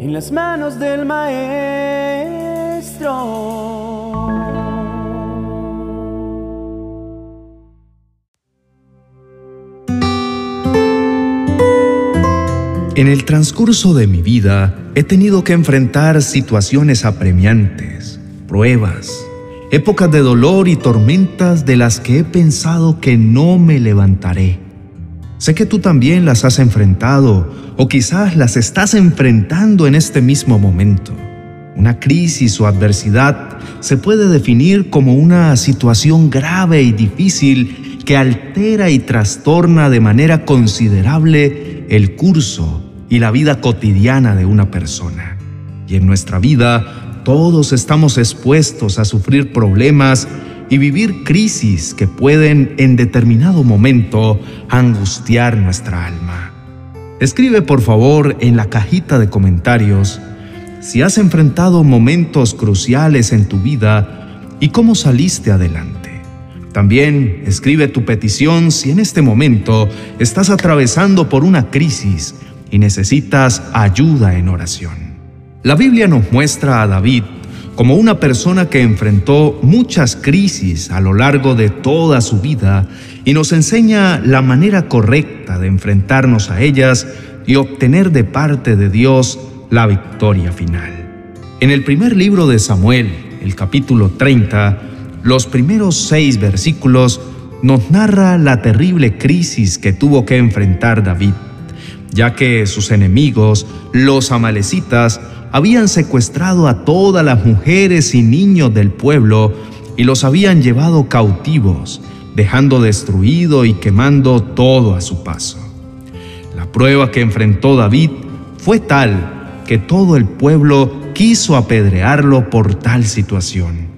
en las manos del Maestro. En el transcurso de mi vida he tenido que enfrentar situaciones apremiantes, pruebas, épocas de dolor y tormentas de las que he pensado que no me levantaré. Sé que tú también las has enfrentado o quizás las estás enfrentando en este mismo momento. Una crisis o adversidad se puede definir como una situación grave y difícil que altera y trastorna de manera considerable el curso y la vida cotidiana de una persona. Y en nuestra vida todos estamos expuestos a sufrir problemas y vivir crisis que pueden en determinado momento angustiar nuestra alma. Escribe por favor en la cajita de comentarios si has enfrentado momentos cruciales en tu vida y cómo saliste adelante. También escribe tu petición si en este momento estás atravesando por una crisis y necesitas ayuda en oración. La Biblia nos muestra a David como una persona que enfrentó muchas crisis a lo largo de toda su vida y nos enseña la manera correcta de enfrentarnos a ellas y obtener de parte de Dios la victoria final. En el primer libro de Samuel, el capítulo 30, los primeros seis versículos nos narra la terrible crisis que tuvo que enfrentar David ya que sus enemigos, los amalecitas, habían secuestrado a todas las mujeres y niños del pueblo y los habían llevado cautivos, dejando destruido y quemando todo a su paso. La prueba que enfrentó David fue tal que todo el pueblo quiso apedrearlo por tal situación.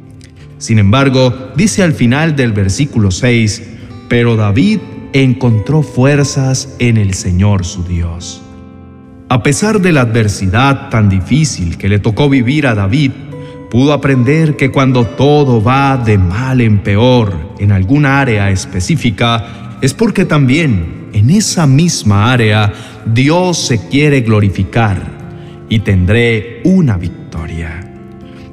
Sin embargo, dice al final del versículo 6, pero David encontró fuerzas en el Señor su Dios. A pesar de la adversidad tan difícil que le tocó vivir a David, pudo aprender que cuando todo va de mal en peor en alguna área específica, es porque también en esa misma área Dios se quiere glorificar y tendré una victoria.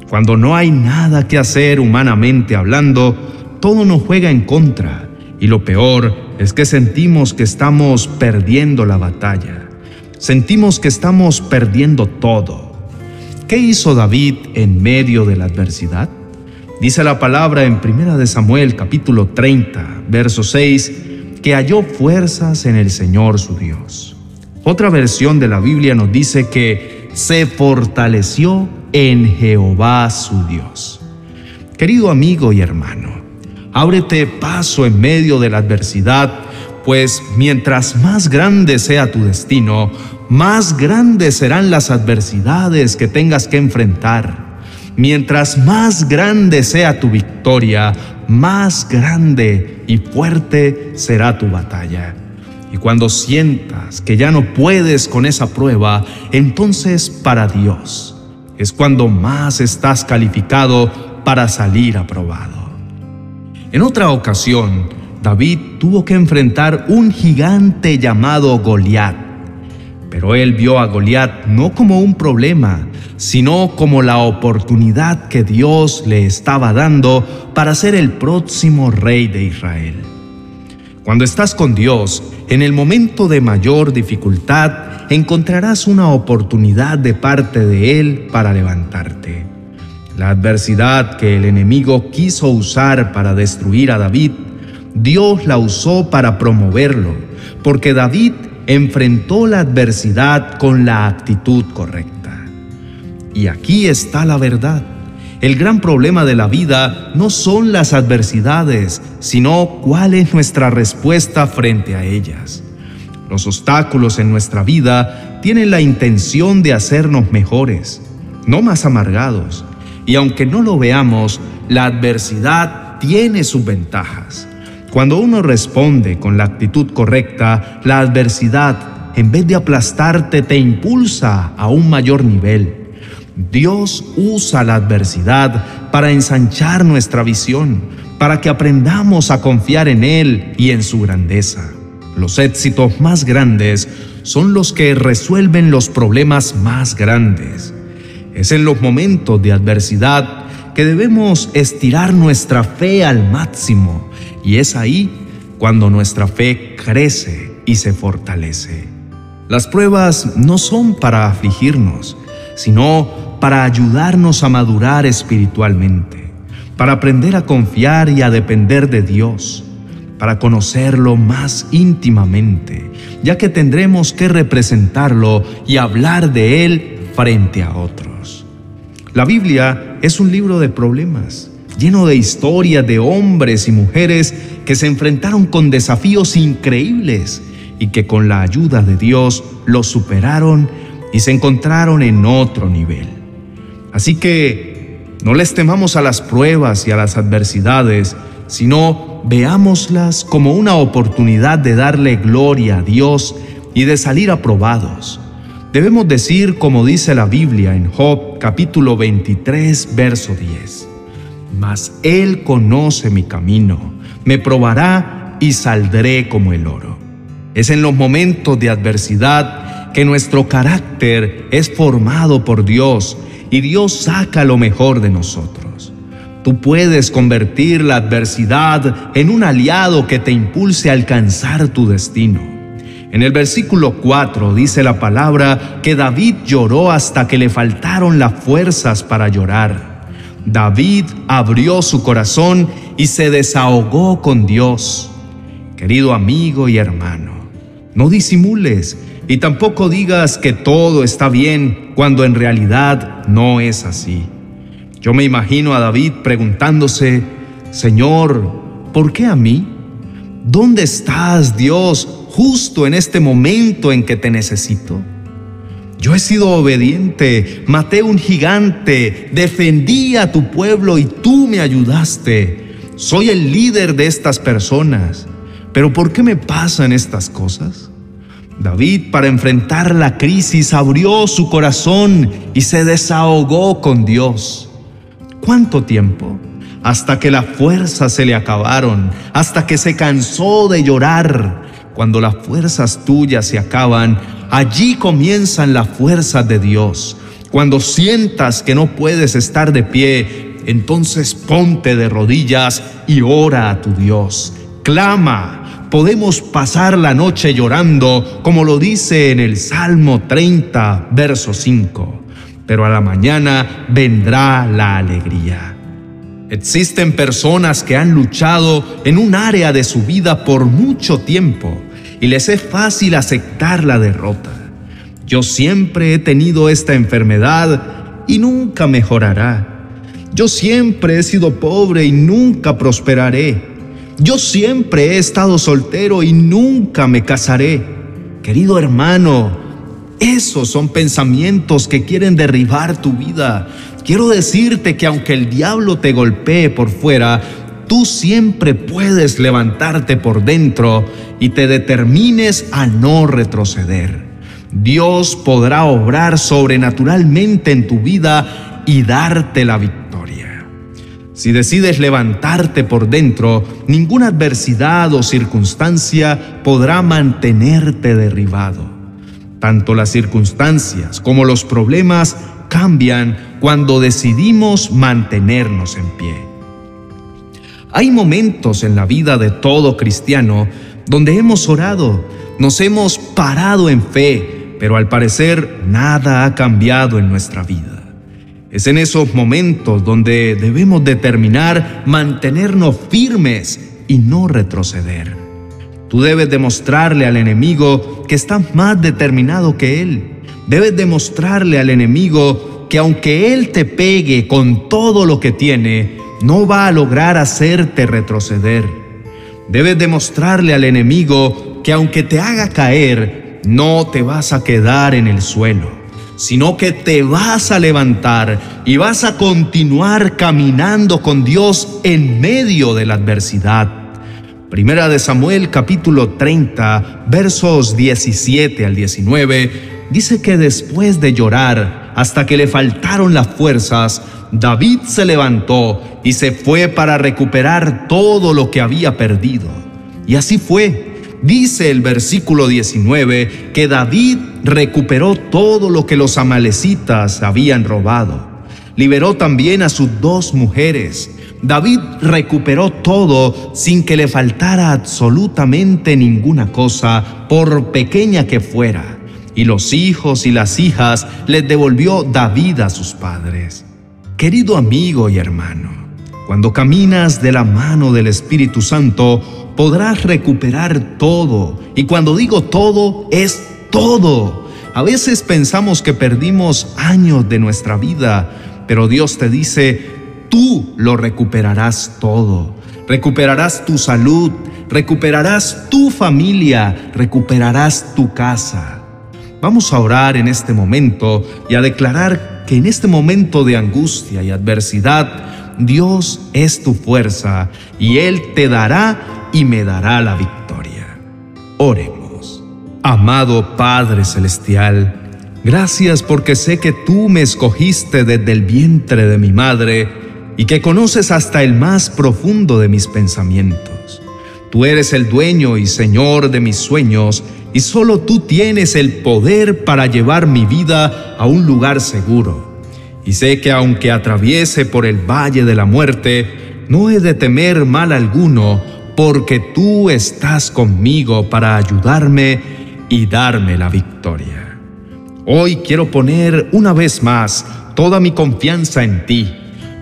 Cuando no hay nada que hacer humanamente hablando, todo nos juega en contra y lo peor es que sentimos que estamos perdiendo la batalla. Sentimos que estamos perdiendo todo. ¿Qué hizo David en medio de la adversidad? Dice la palabra en 1 de Samuel capítulo 30, verso 6, que halló fuerzas en el Señor su Dios. Otra versión de la Biblia nos dice que se fortaleció en Jehová su Dios. Querido amigo y hermano, Ábrete paso en medio de la adversidad, pues mientras más grande sea tu destino, más grandes serán las adversidades que tengas que enfrentar. Mientras más grande sea tu victoria, más grande y fuerte será tu batalla. Y cuando sientas que ya no puedes con esa prueba, entonces para Dios es cuando más estás calificado para salir aprobado. En otra ocasión, David tuvo que enfrentar un gigante llamado Goliat. Pero él vio a Goliat no como un problema, sino como la oportunidad que Dios le estaba dando para ser el próximo rey de Israel. Cuando estás con Dios, en el momento de mayor dificultad, encontrarás una oportunidad de parte de Él para levantarte. La adversidad que el enemigo quiso usar para destruir a David, Dios la usó para promoverlo, porque David enfrentó la adversidad con la actitud correcta. Y aquí está la verdad. El gran problema de la vida no son las adversidades, sino cuál es nuestra respuesta frente a ellas. Los obstáculos en nuestra vida tienen la intención de hacernos mejores, no más amargados, y aunque no lo veamos, la adversidad tiene sus ventajas. Cuando uno responde con la actitud correcta, la adversidad, en vez de aplastarte, te impulsa a un mayor nivel. Dios usa la adversidad para ensanchar nuestra visión, para que aprendamos a confiar en Él y en su grandeza. Los éxitos más grandes son los que resuelven los problemas más grandes. Es en los momentos de adversidad que debemos estirar nuestra fe al máximo y es ahí cuando nuestra fe crece y se fortalece. Las pruebas no son para afligirnos, sino para ayudarnos a madurar espiritualmente, para aprender a confiar y a depender de Dios, para conocerlo más íntimamente, ya que tendremos que representarlo y hablar de Él frente a otros. La Biblia es un libro de problemas, lleno de historias de hombres y mujeres que se enfrentaron con desafíos increíbles y que con la ayuda de Dios los superaron y se encontraron en otro nivel. Así que no les temamos a las pruebas y a las adversidades, sino veámoslas como una oportunidad de darle gloria a Dios y de salir aprobados. Debemos decir como dice la Biblia en Job capítulo 23 verso 10. Mas Él conoce mi camino, me probará y saldré como el oro. Es en los momentos de adversidad que nuestro carácter es formado por Dios y Dios saca lo mejor de nosotros. Tú puedes convertir la adversidad en un aliado que te impulse a alcanzar tu destino. En el versículo 4 dice la palabra que David lloró hasta que le faltaron las fuerzas para llorar. David abrió su corazón y se desahogó con Dios. Querido amigo y hermano, no disimules y tampoco digas que todo está bien cuando en realidad no es así. Yo me imagino a David preguntándose, Señor, ¿por qué a mí? ¿Dónde estás, Dios, justo en este momento en que te necesito? Yo he sido obediente, maté un gigante, defendí a tu pueblo y tú me ayudaste. Soy el líder de estas personas. Pero ¿por qué me pasan estas cosas? David, para enfrentar la crisis, abrió su corazón y se desahogó con Dios. ¿Cuánto tiempo? Hasta que las fuerzas se le acabaron, hasta que se cansó de llorar. Cuando las fuerzas tuyas se acaban, allí comienzan las fuerzas de Dios. Cuando sientas que no puedes estar de pie, entonces ponte de rodillas y ora a tu Dios. Clama, podemos pasar la noche llorando, como lo dice en el Salmo 30, verso 5, pero a la mañana vendrá la alegría. Existen personas que han luchado en un área de su vida por mucho tiempo y les es fácil aceptar la derrota. Yo siempre he tenido esta enfermedad y nunca mejorará. Yo siempre he sido pobre y nunca prosperaré. Yo siempre he estado soltero y nunca me casaré. Querido hermano, esos son pensamientos que quieren derribar tu vida. Quiero decirte que aunque el diablo te golpee por fuera, tú siempre puedes levantarte por dentro y te determines a no retroceder. Dios podrá obrar sobrenaturalmente en tu vida y darte la victoria. Si decides levantarte por dentro, ninguna adversidad o circunstancia podrá mantenerte derribado. Tanto las circunstancias como los problemas cambian cuando decidimos mantenernos en pie. Hay momentos en la vida de todo cristiano donde hemos orado, nos hemos parado en fe, pero al parecer nada ha cambiado en nuestra vida. Es en esos momentos donde debemos determinar mantenernos firmes y no retroceder. Tú debes demostrarle al enemigo que estás más determinado que él. Debes demostrarle al enemigo que aunque él te pegue con todo lo que tiene, no va a lograr hacerte retroceder. Debes demostrarle al enemigo que aunque te haga caer, no te vas a quedar en el suelo sino que te vas a levantar y vas a continuar caminando con Dios en medio de la adversidad. Primera de Samuel capítulo 30 versos 17 al 19 dice que después de llorar hasta que le faltaron las fuerzas, David se levantó y se fue para recuperar todo lo que había perdido. Y así fue. dice el versículo 19 que David recuperó todo lo que los amalecitas habían robado. Liberó también a sus dos mujeres. David recuperó todo sin que le faltara absolutamente ninguna cosa, por pequeña que fuera. Y los hijos y las hijas les devolvió David a sus padres. Querido amigo y hermano, cuando caminas de la mano del Espíritu Santo, podrás recuperar todo. Y cuando digo todo, es todo. A veces pensamos que perdimos años de nuestra vida, pero Dios te dice, tú lo recuperarás todo. Recuperarás tu salud, recuperarás tu familia, recuperarás tu casa. Vamos a orar en este momento y a declarar que en este momento de angustia y adversidad, Dios es tu fuerza y Él te dará y me dará la victoria. Oremos. Amado Padre Celestial, gracias porque sé que tú me escogiste desde el vientre de mi madre y que conoces hasta el más profundo de mis pensamientos. Tú eres el dueño y Señor de mis sueños y solo tú tienes el poder para llevar mi vida a un lugar seguro. Y sé que aunque atraviese por el valle de la muerte, no he de temer mal alguno, porque tú estás conmigo para ayudarme y darme la victoria. Hoy quiero poner una vez más toda mi confianza en ti,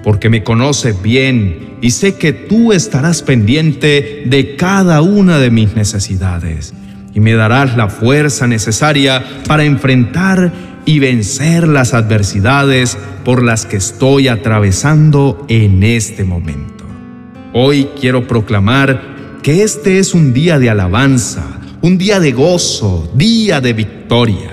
porque me conoces bien y sé que tú estarás pendiente de cada una de mis necesidades y me darás la fuerza necesaria para enfrentar y vencer las adversidades por las que estoy atravesando en este momento. Hoy quiero proclamar que este es un día de alabanza, un día de gozo, día de victoria.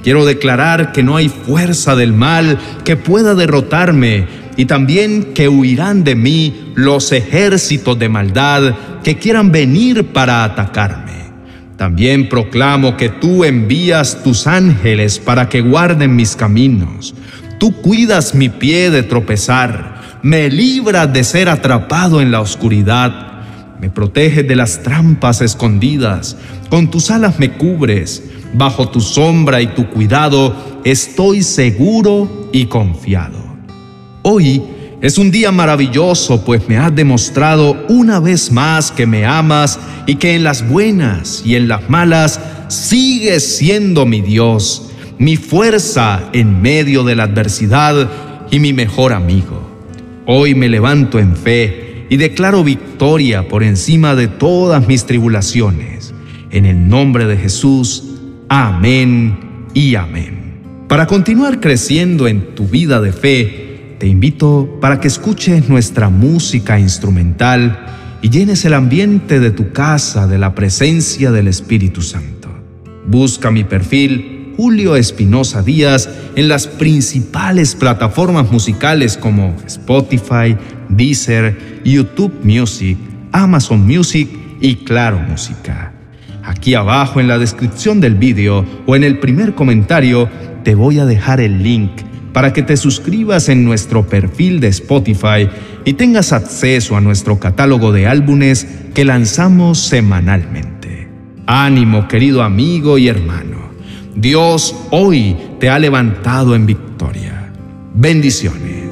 Quiero declarar que no hay fuerza del mal que pueda derrotarme y también que huirán de mí los ejércitos de maldad que quieran venir para atacarme. También proclamo que tú envías tus ángeles para que guarden mis caminos. Tú cuidas mi pie de tropezar, me libras de ser atrapado en la oscuridad, me proteges de las trampas escondidas, con tus alas me cubres, bajo tu sombra y tu cuidado estoy seguro y confiado. Hoy es un día maravilloso, pues me has demostrado una vez más que me amas y que en las buenas y en las malas sigues siendo mi Dios, mi fuerza en medio de la adversidad y mi mejor amigo. Hoy me levanto en fe y declaro victoria por encima de todas mis tribulaciones. En el nombre de Jesús, amén y amén. Para continuar creciendo en tu vida de fe, te invito para que escuches nuestra música instrumental y llenes el ambiente de tu casa de la presencia del Espíritu Santo. Busca mi perfil Julio Espinosa Díaz en las principales plataformas musicales como Spotify, Deezer, YouTube Music, Amazon Music y Claro Música. Aquí abajo en la descripción del vídeo o en el primer comentario te voy a dejar el link para que te suscribas en nuestro perfil de Spotify y tengas acceso a nuestro catálogo de álbumes que lanzamos semanalmente. Ánimo, querido amigo y hermano. Dios hoy te ha levantado en victoria. Bendiciones.